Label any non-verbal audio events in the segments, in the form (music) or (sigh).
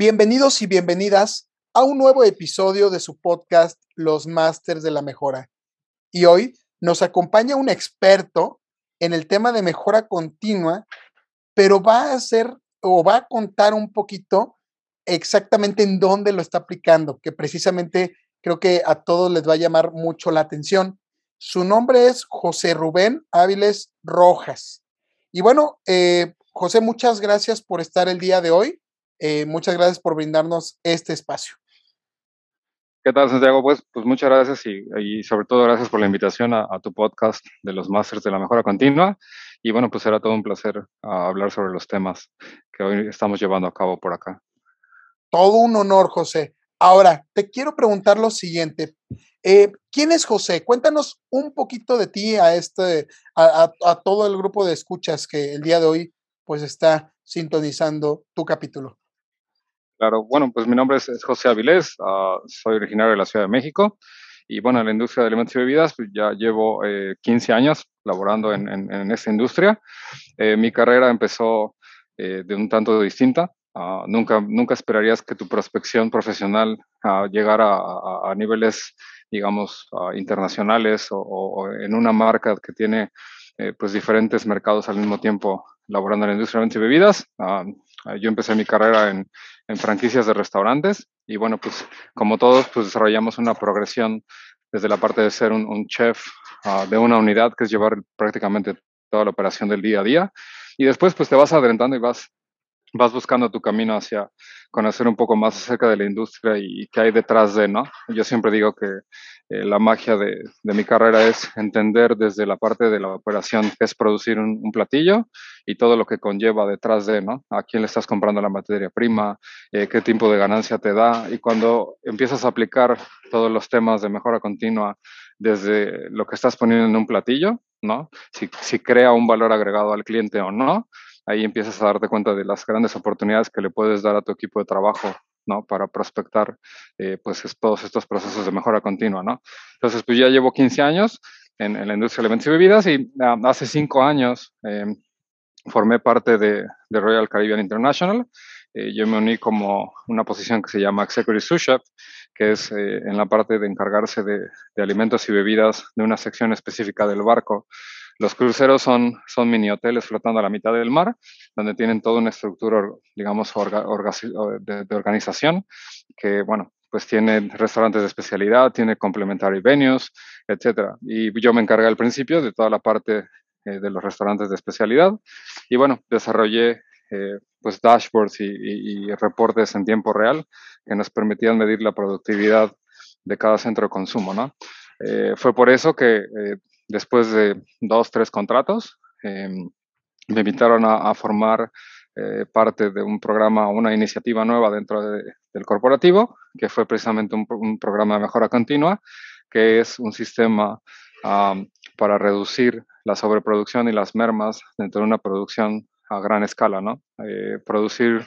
Bienvenidos y bienvenidas a un nuevo episodio de su podcast Los Masters de la Mejora. Y hoy nos acompaña un experto en el tema de mejora continua, pero va a hacer o va a contar un poquito exactamente en dónde lo está aplicando, que precisamente creo que a todos les va a llamar mucho la atención. Su nombre es José Rubén Áviles Rojas. Y bueno, eh, José, muchas gracias por estar el día de hoy. Eh, muchas gracias por brindarnos este espacio. ¿Qué tal, Santiago? Pues, pues muchas gracias y, sobre todo gracias por la invitación a, tu podcast de los Masters de la Mejora Continua. Y bueno, pues será todo un placer ah, hablar sobre los temas que hoy estamos llevando a cabo por acá. Todo un honor, José. Ahora, te quiero preguntar lo siguiente. Eh, ¿Quién es José? Cuéntanos un poquito de ti a, este, a, a todo el grupo de escuchas que el día de hoy pues está sintonizando tu capítulo. Claro, bueno, pues mi nombre es, José Avilés, ah, soy originario de la Ciudad de México y bueno, en la industria de alimentos y bebidas pues ya llevo 15 eh, años laborando en, en, esta industria. Eh, mi carrera empezó eh, de un tanto distinta. Ah, nunca, nunca esperarías que tu prospección profesional ah, llegara a, niveles, digamos, internacionales o, o, en una marca que tiene pues diferentes mercados al mismo tiempo laborando en la industria de alimentos y bebidas. yo empecé mi carrera en, en franquicias de restaurantes y bueno, pues como todos, pues desarrollamos una progresión desde la parte de ser un, chef ah, de una unidad, que es llevar prácticamente toda la operación del día a día. Y después, pues te vas adelantando y vas vas buscando tu camino hacia conocer un poco más acerca de la industria y, qué hay detrás de, ¿no? Yo siempre digo que eh, la magia de, mi carrera es entender desde la parte de la operación, que es producir un, platillo y todo lo que conlleva detrás de, ¿no? A quién le estás comprando la materia prima, eh, qué tipo de ganancia te da y cuando empiezas a aplicar todos los temas de mejora continua desde lo que estás poniendo en un platillo, ¿no? Si, si crea un valor agregado al cliente o no, ahí empiezas a darte cuenta de las grandes oportunidades que le puedes dar a tu equipo de trabajo, ¿no? Para prospectar, eh, pues, todos estos procesos de mejora continua, ¿no? Entonces, pues ya llevo 15 años en, la industria de alimentos y bebidas y ah, hace 5 años em, formé parte de, Royal Caribbean International. Eh, yo me uní como una posición que se llama Executive Sous Chef, que es eh, en la parte de encargarse de, de alimentos y bebidas de una sección específica del barco los cruceros son, son mini hoteles flotando a la mitad del mar, donde tienen toda una estructura, digamos, de, organización, que, bueno, pues tiene restaurantes de especialidad, tiene complementary venues, etc. Y yo me encargué al principio de toda la parte eh, de los restaurantes de especialidad. Y bueno, desarrollé eh, pues dashboards y, reportes en tiempo real que nos permitían medir la productividad de cada centro de consumo, ¿no? Eh, fue por eso que después de dos, tres contratos, em, me invitaron a, formar eh, parte de un programa, una iniciativa nueva dentro del corporativo, que fue precisamente un, programa de mejora continua, que es un sistema para reducir la sobreproducción y las mermas dentro de una producción a gran escala, ¿no? Eh, producir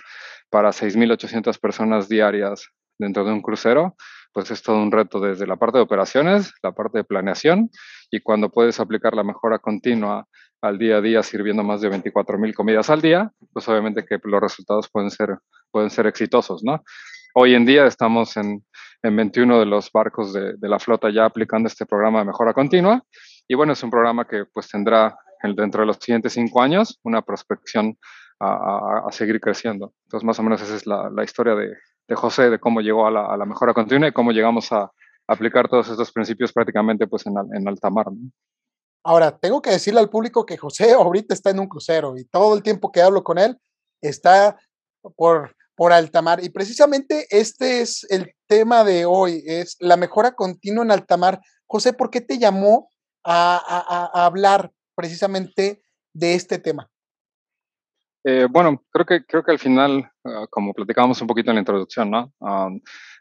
para 6.800 personas diarias dentro de un crucero, pues es todo un reto desde la parte de operaciones, la parte de planeación y cuando puedes aplicar la mejora continua al día a día sirviendo más de 24 mil comidas al día, pues obviamente que los resultados pueden ser, pueden ser exitosos, ¿no? Hoy en día estamos en, en 21 de los barcos de, de, la flota ya aplicando este programa de mejora continua y bueno, es un programa que pues tendrá dentro de los siguientes cinco años una prospección a, a, seguir creciendo. Entonces, más o menos esa es la, la historia de, de José, de cómo llegó a la, a la, mejora continua y cómo llegamos a aplicar todos estos principios prácticamente pues en, en alta mar. Ahora, tengo que decirle al público que José (laughs) ahorita está en un crucero y todo el tiempo que hablo con él está por, por alta mar. Y precisamente este es el tema de hoy, es la mejora continua en alta mar. José, ¿por qué te llamó a, a, a hablar precisamente de este tema? Eh, bueno, creo que, creo que al final, ah, como platicábamos un poquito en la introducción, ¿no?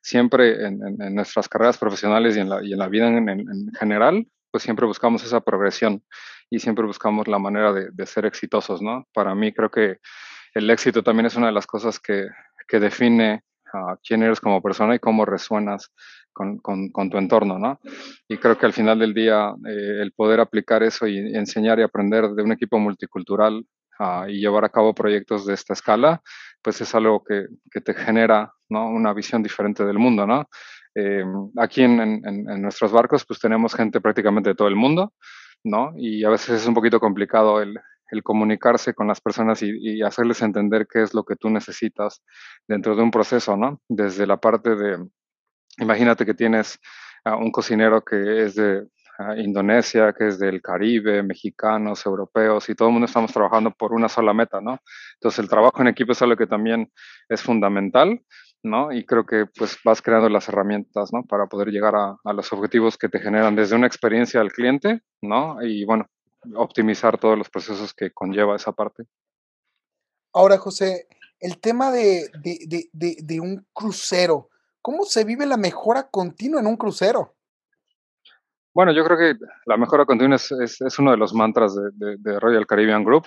siempre en, nuestras carreras profesionales y en la, y en la vida en, general, pues siempre buscamos esa progresión y siempre buscamos la manera de, de, ser exitosos, ¿no? Para mí creo que el éxito también es una de las cosas que, que define a quién eres como persona y cómo resuenas con, con, tu entorno, ¿no? Y creo que al final del día eh, el poder aplicar eso y enseñar y aprender de un equipo multicultural y llevar a cabo proyectos de esta escala, pues es algo que, que te genera ¿no? una visión diferente del mundo, ¿no? Eh, aquí en, en, en, nuestros barcos pues tenemos gente prácticamente de todo el mundo, ¿no? Y a veces es un poquito complicado el, el comunicarse con las personas y, y, hacerles entender qué es lo que tú necesitas dentro de un proceso, ¿no? Desde la parte de, imagínate que tienes a un cocinero que es de Indonesia, que es del Caribe, mexicanos, europeos, y todo el mundo estamos trabajando por una sola meta, ¿no? Entonces el trabajo en equipo es algo que también es fundamental, ¿no? Y creo que pues vas creando las herramientas, ¿no? Para poder llegar a, a los objetivos que te generan desde una experiencia al cliente, ¿no? Y bueno, optimizar todos los procesos que conlleva esa parte. Ahora, José, el tema de, de, de, de, un crucero, ¿cómo se vive la mejora continua en un crucero? Bueno, yo creo que la mejora continua es, es, uno de los mantras de, Royal Caribbean Group.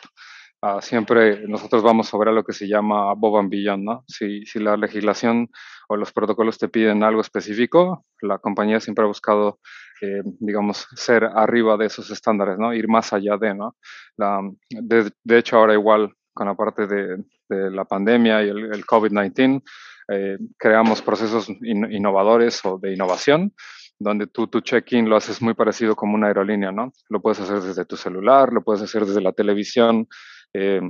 Uh, siempre nosotros vamos sobre lo que se llama above and beyond, ¿no? Si, si la legislación o los protocolos te piden algo específico, la compañía siempre ha buscado, eh, digamos, ser arriba de esos estándares, ¿no? Ir más allá de, ¿no? La, de, de, hecho, ahora igual con la parte de, de la pandemia y el, el COVID-19, eh, creamos procesos in, innovadores o de innovación donde tú tu check-in lo haces muy parecido como una aerolínea, ¿no? Lo puedes hacer desde tu celular, lo puedes hacer desde la televisión eh,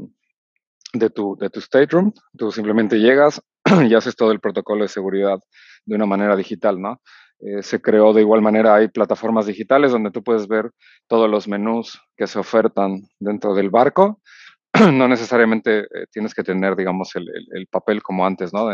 de, tu, de tu stateroom. Tú simplemente llegas (clears throat) y haces todo el protocolo de seguridad de una manera digital, ¿no? Eh, se creó de igual manera, hay plataformas digitales donde tú puedes ver todos los menús que se ofertan dentro del barco. (clears throat) no necesariamente eh, tienes que tener, digamos, el, el, el, papel como antes, ¿no?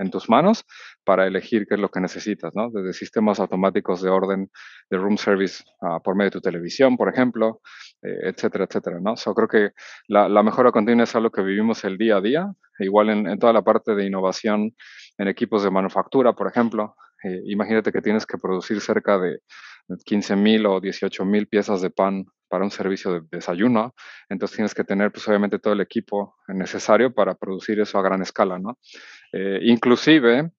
En tus manos para elegir qué es lo que necesitas, ¿no? Desde sistemas automáticos de orden de room service uh, por medio de tu televisión, por ejemplo, eh, etcétera, etcétera, ¿no? So, creo que la, la, mejora continua es algo que vivimos el día a día, igual en, en toda la parte de innovación en equipos de manufactura, por ejemplo. Eh, imagínate que tienes que producir cerca de 15 mil o 18 mil piezas de pan para un servicio de desayuno, entonces tienes que tener pues obviamente todo el equipo necesario para producir eso a gran escala, ¿no? Eh, inclusive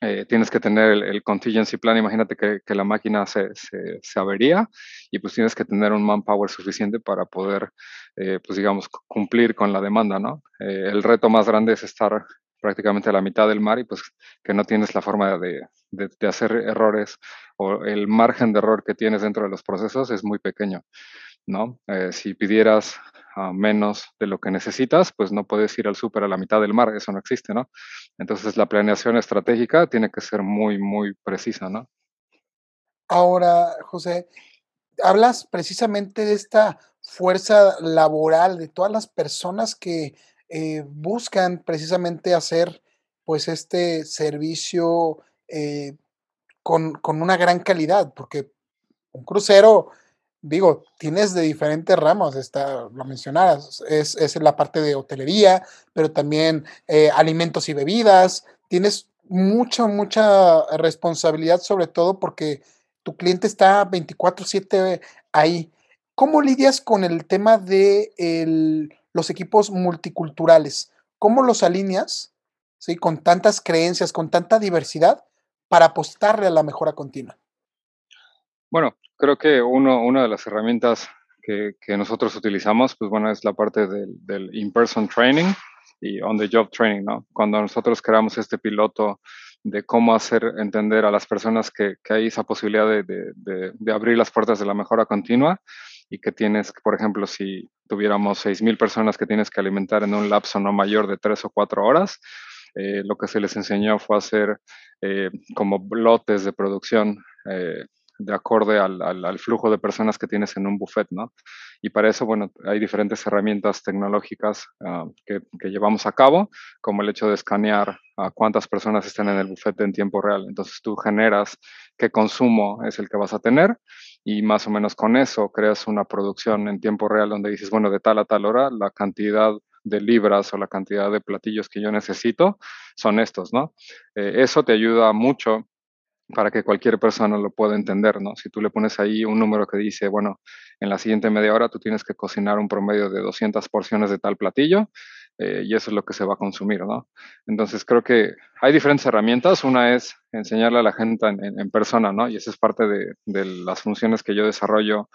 eh, tienes que tener el, contingency plan, imagínate que, la máquina se, se, se, avería y pues tienes que tener un manpower suficiente para poder, eh, pues digamos, cumplir con la demanda, ¿no? Eh, el reto más grande es estar prácticamente a la mitad del mar y pues que no tienes la forma de, de, hacer errores o el margen de error que tienes dentro de los procesos es muy pequeño, ¿no? Eh, si pidieras uh, menos de lo que necesitas, pues no puedes ir al súper a la mitad del mar, eso no existe, ¿no? Entonces la planeación estratégica tiene que ser muy, muy precisa, ¿no? Ahora, José, hablas precisamente de esta fuerza laboral, de todas las personas que eh, buscan precisamente hacer pues este servicio eh, con, con, una gran calidad, porque un crucero, digo, tienes de diferentes ramos, está, lo mencionaras, es, es la parte de hotelería, pero también eh, alimentos y bebidas, tienes mucha, mucha responsabilidad sobre todo porque tu cliente está 24/7 ahí. ¿Cómo lidias con el tema de el, los equipos multiculturales? ¿Cómo los alineas ¿sí? con tantas creencias, con tanta diversidad, para apostarle a la mejora continua? Bueno, creo que uno, una de las herramientas que, que, nosotros utilizamos, pues bueno, es la parte del, in-person training y on-the-job training, ¿no? Cuando nosotros creamos este piloto de cómo hacer entender a las personas que, que hay esa posibilidad de, de, de, abrir las puertas de la mejora continua y que tienes, por ejemplo, si tuviéramos 6.000 personas que tienes que alimentar en un lapso no mayor de 3 o 4 horas, eh, lo que se les enseñó fue hacer eh, como lotes de producción eh, de acorde al, al, flujo de personas que tienes en un buffet, ¿no? Y para eso, bueno, hay diferentes herramientas tecnológicas uh, que, que, llevamos a cabo, como el hecho de escanear a cuántas personas están en el buffet en tiempo real. Entonces tú generas qué consumo es el que vas a tener y más o menos con eso creas una producción en tiempo real donde dices, bueno, de tal a tal hora la cantidad de libras o la cantidad de platillos que yo necesito son estos, ¿no? Eh, eso te ayuda mucho para que cualquier persona lo pueda entender, ¿no? Si tú le pones ahí un número que dice, bueno, en la siguiente media hora tú tienes que cocinar un promedio de 200 porciones de tal platillo eh, y eso es lo que se va a consumir, ¿no? Entonces creo que hay diferentes herramientas. Una es enseñarle a la gente en, persona, ¿no? Y esa es parte de, de las funciones que yo desarrollo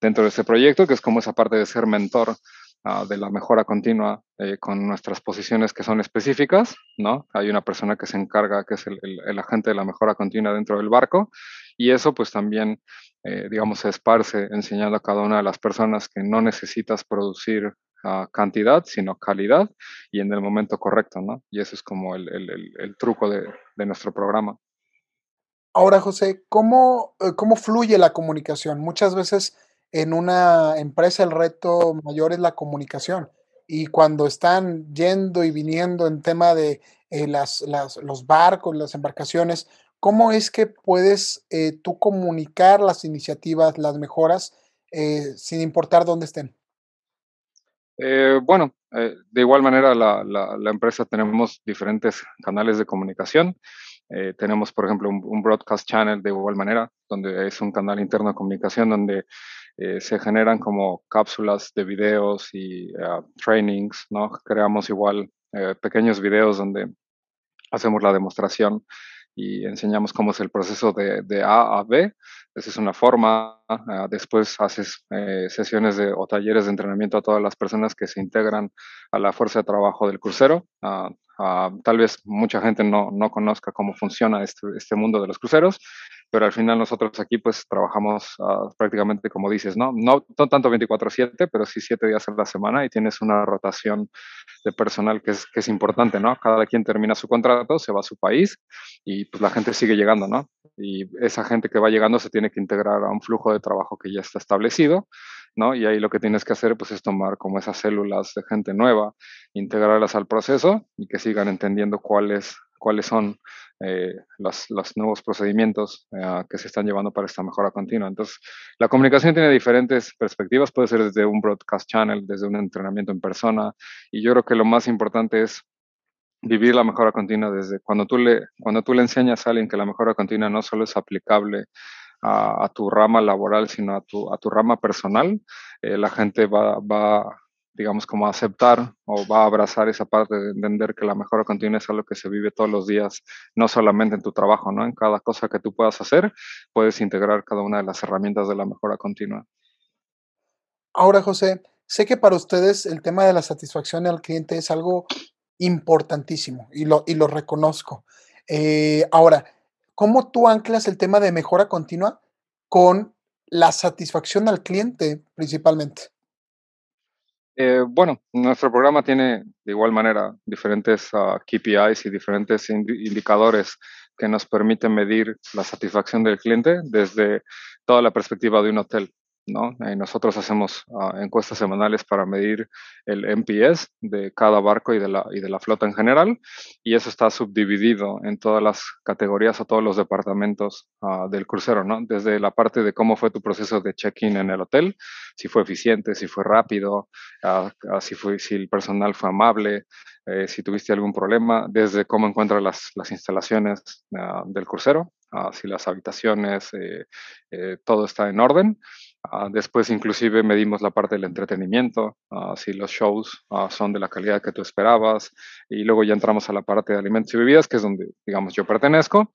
dentro de este proyecto, que es como esa parte de ser mentor Ah, de la mejora continua eh, con nuestras posiciones que son específicas, ¿no? Hay una persona que se encarga, que es el, agente de la mejora continua dentro del barco, y eso pues también, eh, digamos, se esparce enseñando a cada una de las personas que no necesitas producir ah, cantidad, sino calidad, y en el momento correcto, ¿no? Y eso es como el, truco de, nuestro programa. Ahora, José, ¿cómo, eh, ¿cómo fluye la comunicación? Muchas veces en una empresa el reto mayor es la comunicación. Y cuando están yendo y viniendo en tema de eh, las, los barcos, las embarcaciones, ¿cómo es que puedes eh, tú comunicar las iniciativas, las mejoras, eh, sin importar dónde estén? bueno, de igual manera la, la, empresa tenemos diferentes canales de comunicación. tenemos, por ejemplo, un, un, broadcast channel de igual manera, donde es un canal interno de comunicación donde eh, se generan como cápsulas de videos y ah, trainings, ¿no? Creamos igual eh, pequeños videos donde hacemos la demostración y enseñamos cómo es el proceso de, de A a B. Esa es una forma. Ah, después haces eh, sesiones de, o talleres de entrenamiento a todas las personas que se integran a la fuerza de trabajo del crucero. Ah, tal vez mucha gente no, no conozca cómo funciona este, este mundo de los cruceros pero al final nosotros aquí pues trabajamos uh, prácticamente como dices, ¿no? No, no tanto 24/7, pero sí 7 días a la semana y tienes una rotación de personal que es, que es importante, ¿no? Cada quien termina su contrato, se va a su país y pues la gente sigue llegando, ¿no? Y esa gente que va llegando se tiene que integrar a un flujo de trabajo que ya está establecido, ¿no? Y ahí lo que tienes que hacer pues es tomar como esas células de gente nueva, integrarlas al proceso y que sigan entendiendo cuáles cuáles son eh, los, nuevos procedimientos eh, que se están llevando para esta mejora continua. Entonces, la comunicación tiene diferentes perspectivas, puede ser desde un broadcast channel, desde un entrenamiento en persona, y yo creo que lo más importante es vivir la mejora continua desde cuando tú le, cuando tú le enseñas a alguien que la mejora continua no solo es aplicable a, tu rama laboral, sino a tu, a tu rama personal, eh, la gente va, va digamos, como aceptar o va a abrazar esa parte de entender que la mejora continua es algo que se vive todos los días, no solamente en tu trabajo, ¿no? En cada cosa que tú puedas hacer, puedes integrar cada una de las herramientas de la mejora continua. Ahora, José, sé que para ustedes el tema de la satisfacción al cliente es algo importantísimo y lo, y lo reconozco. Eh, ahora, ¿cómo tú anclas el tema de mejora continua con la satisfacción al cliente principalmente? Eh, bueno, nuestro programa tiene de igual manera diferentes ah, KPIs y diferentes indicadores que nos permiten medir la satisfacción del cliente desde toda la perspectiva de un hotel. ¿No? Eh, nosotros hacemos ah, encuestas semanales para medir el MPS de cada barco y de, la, y de la flota en general, y eso está subdividido en todas las categorías o todos los departamentos ah, del crucero, ¿no? Desde la parte de cómo fue tu proceso de check-in en el hotel, si fue eficiente, si fue rápido, ah, si, fue, si el personal fue amable, eh, si tuviste algún problema, desde cómo encuentras las, las instalaciones del crucero, si las habitaciones, eh, todo está en orden. Ah, después inclusive medimos la parte del entretenimiento, uh, si los shows uh, son de la calidad que tú esperabas y luego ya entramos a la parte de alimentos y bebidas, que es donde, digamos, yo pertenezco.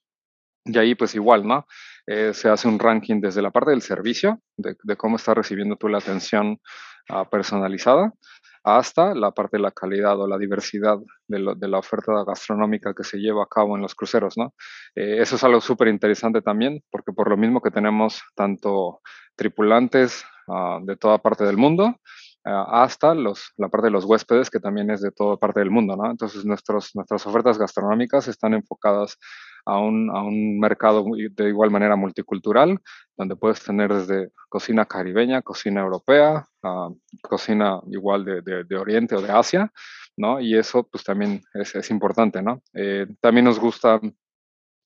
Y ahí pues igual, ¿no? Eh, se hace un ranking desde la parte del servicio, de, cómo estás recibiendo tú la atención personalizada, hasta la parte de la calidad o la diversidad de, la oferta gastronómica que se lleva a cabo en los cruceros, ¿no? Eh, eso es algo súper interesante también, porque por lo mismo que tenemos tanto tripulantes uh, de toda parte del mundo, uh, hasta los, la parte de los huéspedes, que también es de toda parte del mundo, ¿no? Entonces nuestros, nuestras ofertas gastronómicas están enfocadas a un, a un mercado de igual manera multicultural, donde puedes tener desde cocina caribeña, cocina europea, uh, cocina igual de, Oriente o de Asia, ¿no? Y eso pues también es, es importante, ¿no? Eh, también nos gusta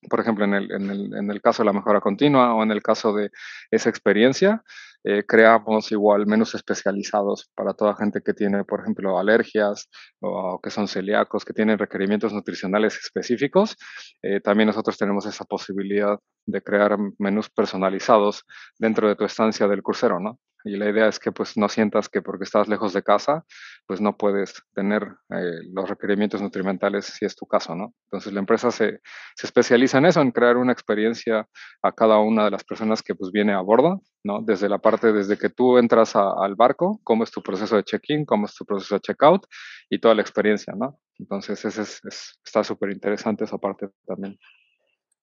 por ejemplo, en el, en, el, en el, caso de la mejora continua o en el caso de esa experiencia, eh, creamos igual menús especializados para toda gente que tiene, por ejemplo, alergias o que son celíacos, que tienen requerimientos nutricionales específicos. Eh, también nosotros tenemos esa posibilidad de crear menús personalizados dentro de tu estancia del crucero, ¿no? Y la idea es que pues no sientas que porque estás lejos de casa, pues no puedes tener eh, los requerimientos nutrimentales si es tu caso, ¿no? Entonces la empresa se, se, especializa en eso, en crear una experiencia a cada una de las personas que pues viene a bordo, ¿no? Desde la parte, desde que tú entras al barco, cómo es tu proceso de check-in, cómo es tu proceso de check-out y toda la experiencia, ¿no? Entonces ese es, está súper interesante esa parte también.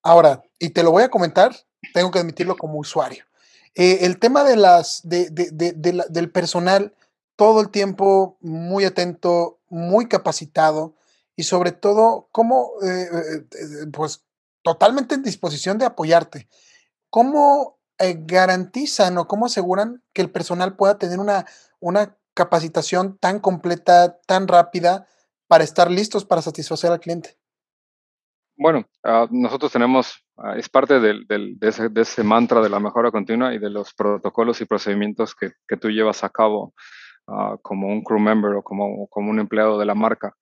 Ahora, y te lo voy a comentar, tengo que admitirlo como usuario. Eh, el tema de las, de, del personal, todo el tiempo muy atento, muy capacitado y sobre todo, como, eh, eh, pues, totalmente en disposición de apoyarte. ¿Cómo garantizan o cómo aseguran que el personal pueda tener una, una capacitación tan completa, tan rápida para estar listos para satisfacer al cliente? Bueno, ah, nosotros tenemos, ah, es parte del, de, ese, mantra de la mejora continua y de los protocolos y procedimientos que, tú llevas a cabo uh, como un crew member o como, como un empleado de la marca.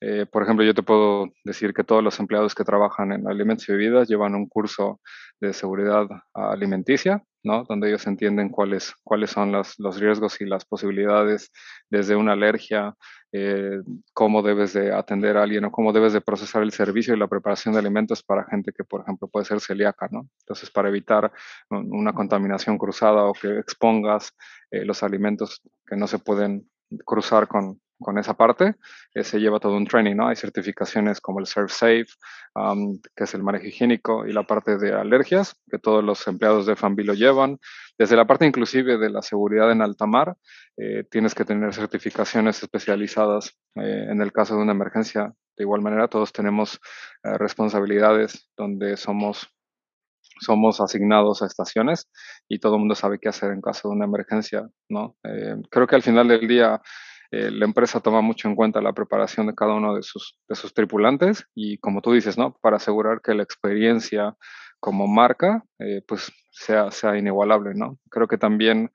Eh, por ejemplo, yo te puedo decir que todos los empleados que trabajan en alimentos y bebidas llevan un curso de seguridad alimenticia, ¿no? Donde ellos entienden cuáles, cuáles son las, los riesgos y las posibilidades desde una alergia, eh, cómo debes de atender a alguien o cómo debes de procesar el servicio y la preparación de alimentos para gente que, por ejemplo, puede ser celíaca, ¿no? Entonces, para evitar una contaminación cruzada o que expongas eh, los alimentos que no se pueden cruzar con, con esa parte, eh, se lleva todo un training, ¿no? Hay certificaciones como el Serve Safe, que es el manejo higiénico, y la parte de alergias, que todos los empleados de Fambi lo llevan. Desde la parte inclusive de la seguridad en alta mar, eh, tienes que tener certificaciones especializadas eh, en el caso de una emergencia. De igual manera, todos tenemos responsabilidades donde somos somos asignados a estaciones y todo el mundo sabe qué hacer en caso de una emergencia, ¿no? creo que al final del día eh, la empresa toma mucho en cuenta la preparación de cada uno de sus, tripulantes y como tú dices, ¿no? Para asegurar que la experiencia como marca, eh, pues sea, sea inigualable, ¿no? Creo que también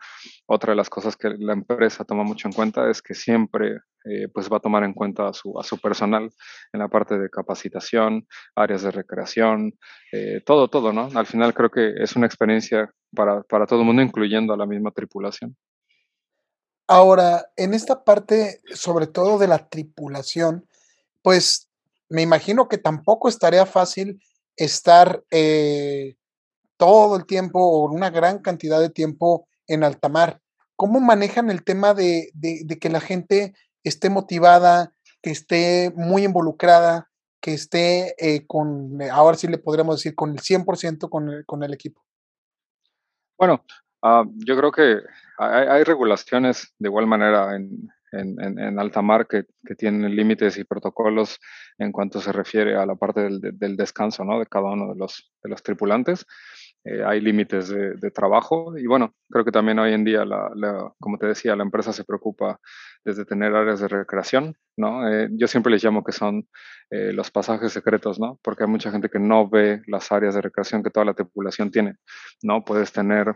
otra de las cosas que la empresa toma mucho en cuenta es que siempre eh, pues va a tomar en cuenta a su, a su personal en la parte de capacitación, áreas de recreación, todo, todo, ¿no? Al final creo que es una experiencia para, para todo el mundo, incluyendo a la misma tripulación. Ahora, en esta parte, sobre todo de la tripulación, pues me imagino que tampoco estaría fácil estar eh, todo el tiempo o una gran cantidad de tiempo en alta mar. ¿Cómo manejan el tema de, que la gente esté motivada, que esté muy involucrada, que esté eh, con, ahora sí le podríamos decir, con el 100% con el, con el equipo? Bueno, Ah, yo creo que hay, regulaciones de igual manera en, en, alta mar que, tienen límites y protocolos en cuanto se refiere a la parte del, descanso ¿no? de cada uno de los, de los tripulantes. Eh, hay límites de, trabajo y bueno, creo que también hoy en día, la, como te decía, la empresa se preocupa desde tener áreas de recreación, ¿no? Eh, yo siempre les llamo que son eh, los pasajes secretos, ¿no? Porque hay mucha gente que no ve las áreas de recreación que toda la tripulación tiene, ¿no? Puedes tener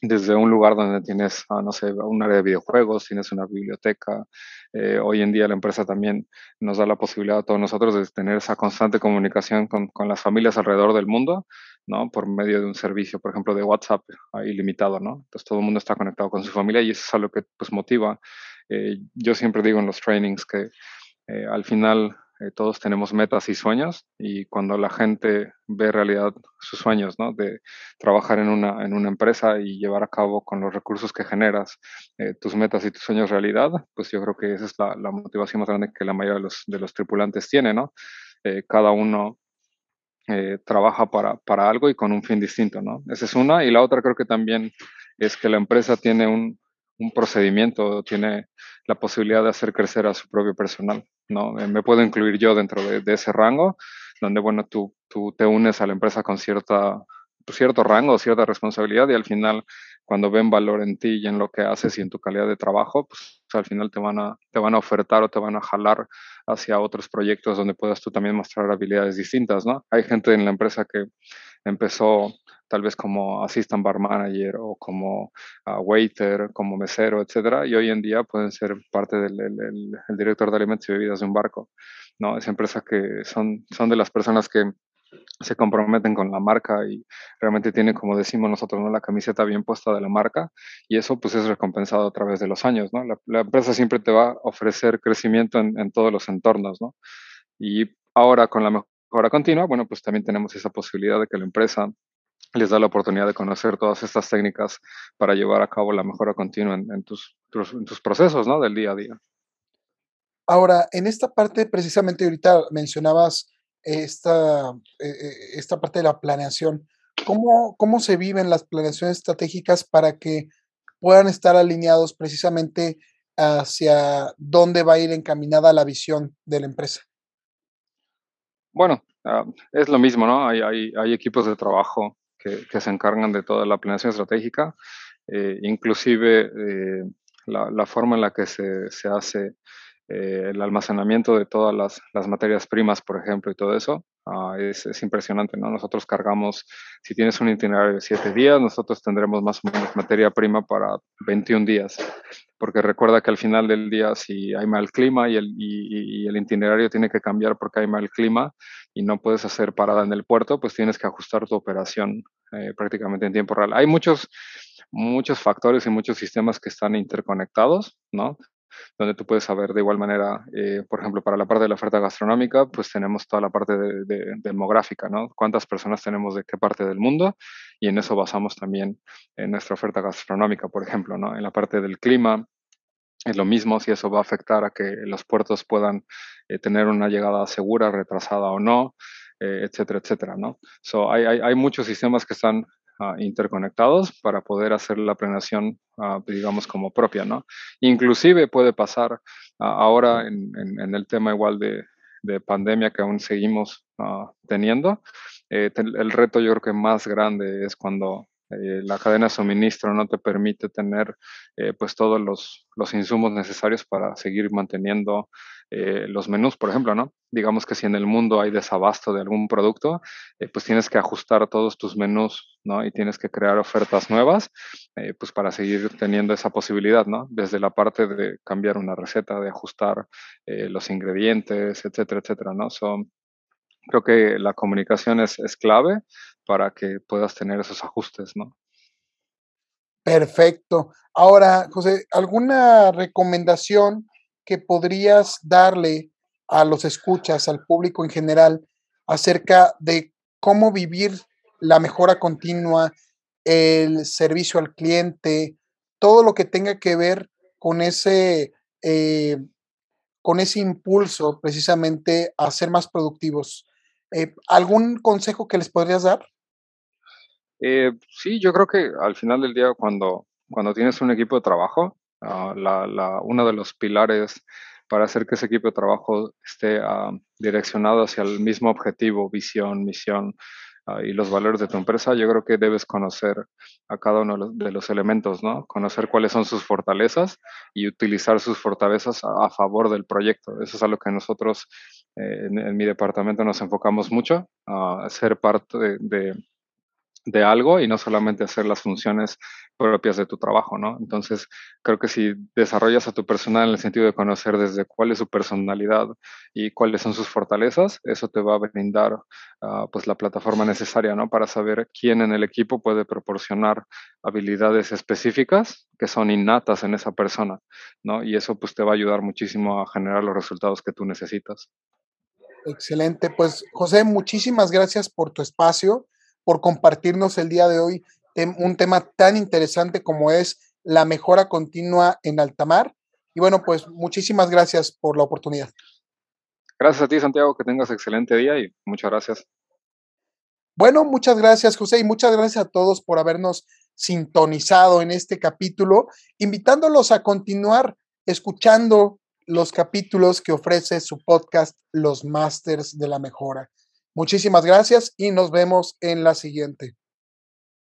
desde un lugar donde tienes, ah, no sé, un área de videojuegos, tienes una biblioteca. Eh, hoy en día la empresa también nos da la posibilidad a todos nosotros de tener esa constante comunicación con, con, las familias alrededor del mundo, ¿no? Por medio de un servicio, por ejemplo, de WhatsApp ilimitado, ¿no? Entonces todo el mundo está conectado con su familia y eso es algo que pues motiva. Eh, yo siempre digo en los trainings que eh, al final eh, todos tenemos metas y sueños y cuando la gente ve realidad sus sueños, ¿no? De trabajar en una, en una empresa y llevar a cabo con los recursos que generas eh, tus metas y tus sueños realidad, pues yo creo que esa es la, motivación más grande que la mayoría de los, de los tripulantes tiene, ¿no? Eh, cada uno trabaja para, para algo y con un fin distinto, ¿no? Esa es una. Y la otra creo que también es que la empresa tiene un, un procedimiento, tiene la posibilidad de hacer crecer a su propio personal, ¿no? Eh, me puedo incluir yo dentro de, ese rango, donde, bueno, tú, tú te unes a la empresa con cierta, cierto rango, cierta responsabilidad y al final, cuando ven valor en ti y en lo que haces y en tu calidad de trabajo, pues al final te van, a, te van a ofertar o te van a jalar hacia otros proyectos donde puedas tú también mostrar habilidades distintas, ¿no? Hay gente en la empresa que empezó tal vez como assistant bar manager o como ah, waiter, como mesero, etcétera, y hoy en día pueden ser parte del director de alimentos y bebidas de un barco, ¿no? Es empresa que son, son de las personas que se comprometen con la marca y realmente tienen, como decimos nosotros, ¿no? la camiseta bien puesta de la marca y eso pues es recompensado a través de los años. ¿no? La, empresa siempre te va a ofrecer crecimiento en, en, todos los entornos. ¿no? Y ahora con la mejora continua, bueno, pues también tenemos esa posibilidad de que la empresa les da la oportunidad de conocer todas estas técnicas para llevar a cabo la mejora continua en, tus, en tus procesos ¿no? del día a día. Ahora, en esta parte, precisamente ahorita mencionabas esta, eh, eh, esta parte de la planeación. ¿Cómo, ¿Cómo se viven las planeaciones estratégicas para que puedan estar alineados precisamente hacia dónde va a ir encaminada la visión de la empresa? Bueno, ah, es lo mismo, ¿no? Hay, hay, hay equipos de trabajo que, se encargan de toda la planeación estratégica, eh, inclusive la, la, forma en la que se, se hace eh, el almacenamiento de todas las, las, materias primas, por ejemplo, y todo eso, ah, es, es, impresionante, ¿no? Nosotros cargamos, si tienes un itinerario de 7 días, nosotros tendremos más o menos materia prima para 21 días, porque recuerda que al final del día, si hay mal clima y el, y, el itinerario tiene que cambiar porque hay mal clima y no puedes hacer parada en el puerto, pues tienes que ajustar tu operación eh, prácticamente en tiempo real. Hay muchos muchos factores y muchos sistemas que están interconectados, ¿no? Donde tú puedes saber de igual manera, eh, por ejemplo, para la parte de la oferta gastronómica, pues tenemos toda la parte de, demográfica, ¿no? Cuántas personas tenemos de qué parte del mundo y en eso basamos también en nuestra oferta gastronómica, por ejemplo, ¿no? En la parte del clima, es lo mismo si eso va a afectar a que los puertos puedan eh, tener una llegada segura, retrasada o no, eh, etcétera, etcétera, ¿no? Hay, muchos sistemas que están Ah, interconectados para poder hacer la planeación, uh, digamos, como propia, ¿no? Inclusive puede pasar ah, ahora en, el tema igual de, de pandemia que aún seguimos teniendo. Eh, el reto yo creo que más grande es cuando eh, la cadena de suministro no te permite tener eh, pues todos los, los, insumos necesarios para seguir manteniendo eh, los menús, por ejemplo, ¿no? Digamos que si en el mundo hay desabasto de algún producto, pues tienes que ajustar todos tus menús, ¿no? Y tienes que crear ofertas nuevas, pues para seguir teniendo esa posibilidad, ¿no? Desde la parte de cambiar una receta, de ajustar los ingredientes, etcétera, etcétera, ¿no? Son creo que la comunicación es, es clave para que puedas tener esos ajustes, ¿no? Perfecto. Ahora, José, ¿alguna recomendación que podrías darle a los escuchas, al público en general, acerca de cómo vivir la mejora continua, el servicio al cliente, todo lo que tenga que ver con ese, eh, con ese impulso precisamente a ser más productivos? Eh, ¿Algún consejo que les podrías dar? Eh, sí, yo creo que al final del día, cuando, cuando tienes un equipo de trabajo, uh, la, la, uno de los pilares para hacer que ese equipo de trabajo esté uh, direccionado hacia el mismo objetivo, visión, misión uh, y los valores de tu empresa, yo creo que debes conocer a cada uno de los, elementos, ¿no? Conocer cuáles son sus fortalezas y utilizar sus fortalezas a, a favor del proyecto. Eso es algo que nosotros eh, en, mi departamento nos enfocamos mucho a ser parte de, de, algo y no solamente hacer las funciones propias de tu trabajo, ¿no? Entonces, creo que si desarrollas a tu personal en el sentido de conocer desde cuál es su personalidad y cuáles son sus fortalezas, eso te va a brindar uh, pues la plataforma necesaria, ¿no? Para saber quién en el equipo puede proporcionar habilidades específicas que son innatas en esa persona, ¿no? Y eso pues te va a ayudar muchísimo a generar los resultados que tú necesitas. Excelente. Pues José, muchísimas gracias por tu espacio, por compartirnos el día de hoy un tema tan interesante como es la mejora continua en alta mar. Y bueno, pues muchísimas gracias por la oportunidad. Gracias a ti, Santiago, que tengas excelente día y muchas gracias. Bueno, muchas gracias, José, y muchas gracias a todos por habernos sintonizado en este capítulo, invitándolos a continuar escuchando los capítulos que ofrece su podcast Los Masters de la Mejora. Muchísimas gracias y nos vemos en la siguiente.